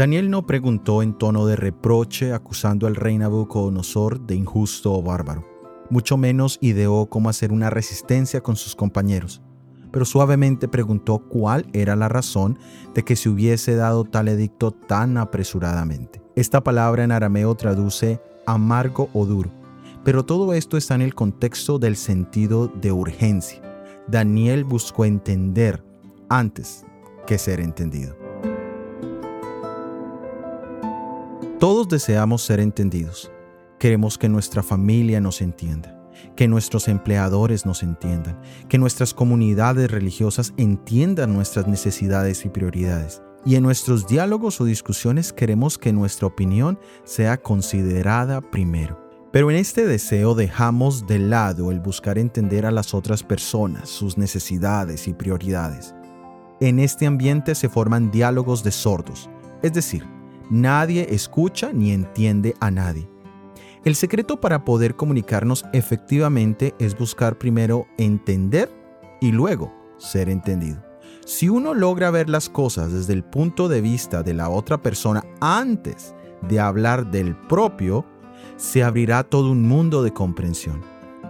Daniel no preguntó en tono de reproche acusando al rey Nabucodonosor de injusto o bárbaro, mucho menos ideó cómo hacer una resistencia con sus compañeros, pero suavemente preguntó cuál era la razón de que se hubiese dado tal edicto tan apresuradamente. Esta palabra en arameo traduce amargo o duro, pero todo esto está en el contexto del sentido de urgencia. Daniel buscó entender antes que ser entendido. Todos deseamos ser entendidos. Queremos que nuestra familia nos entienda, que nuestros empleadores nos entiendan, que nuestras comunidades religiosas entiendan nuestras necesidades y prioridades. Y en nuestros diálogos o discusiones queremos que nuestra opinión sea considerada primero. Pero en este deseo dejamos de lado el buscar entender a las otras personas, sus necesidades y prioridades. En este ambiente se forman diálogos de sordos, es decir, Nadie escucha ni entiende a nadie. El secreto para poder comunicarnos efectivamente es buscar primero entender y luego ser entendido. Si uno logra ver las cosas desde el punto de vista de la otra persona antes de hablar del propio, se abrirá todo un mundo de comprensión.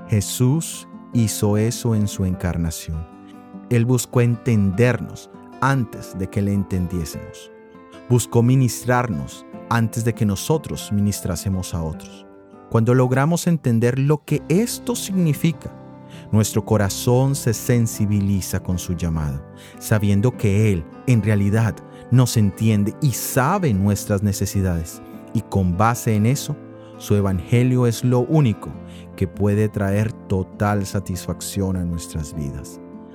Jesús hizo eso en su encarnación. Él buscó entendernos antes de que le entendiésemos buscó ministrarnos antes de que nosotros ministrásemos a otros. Cuando logramos entender lo que esto significa, nuestro corazón se sensibiliza con su llamado, sabiendo que Él en realidad nos entiende y sabe nuestras necesidades. Y con base en eso, su evangelio es lo único que puede traer total satisfacción a nuestras vidas.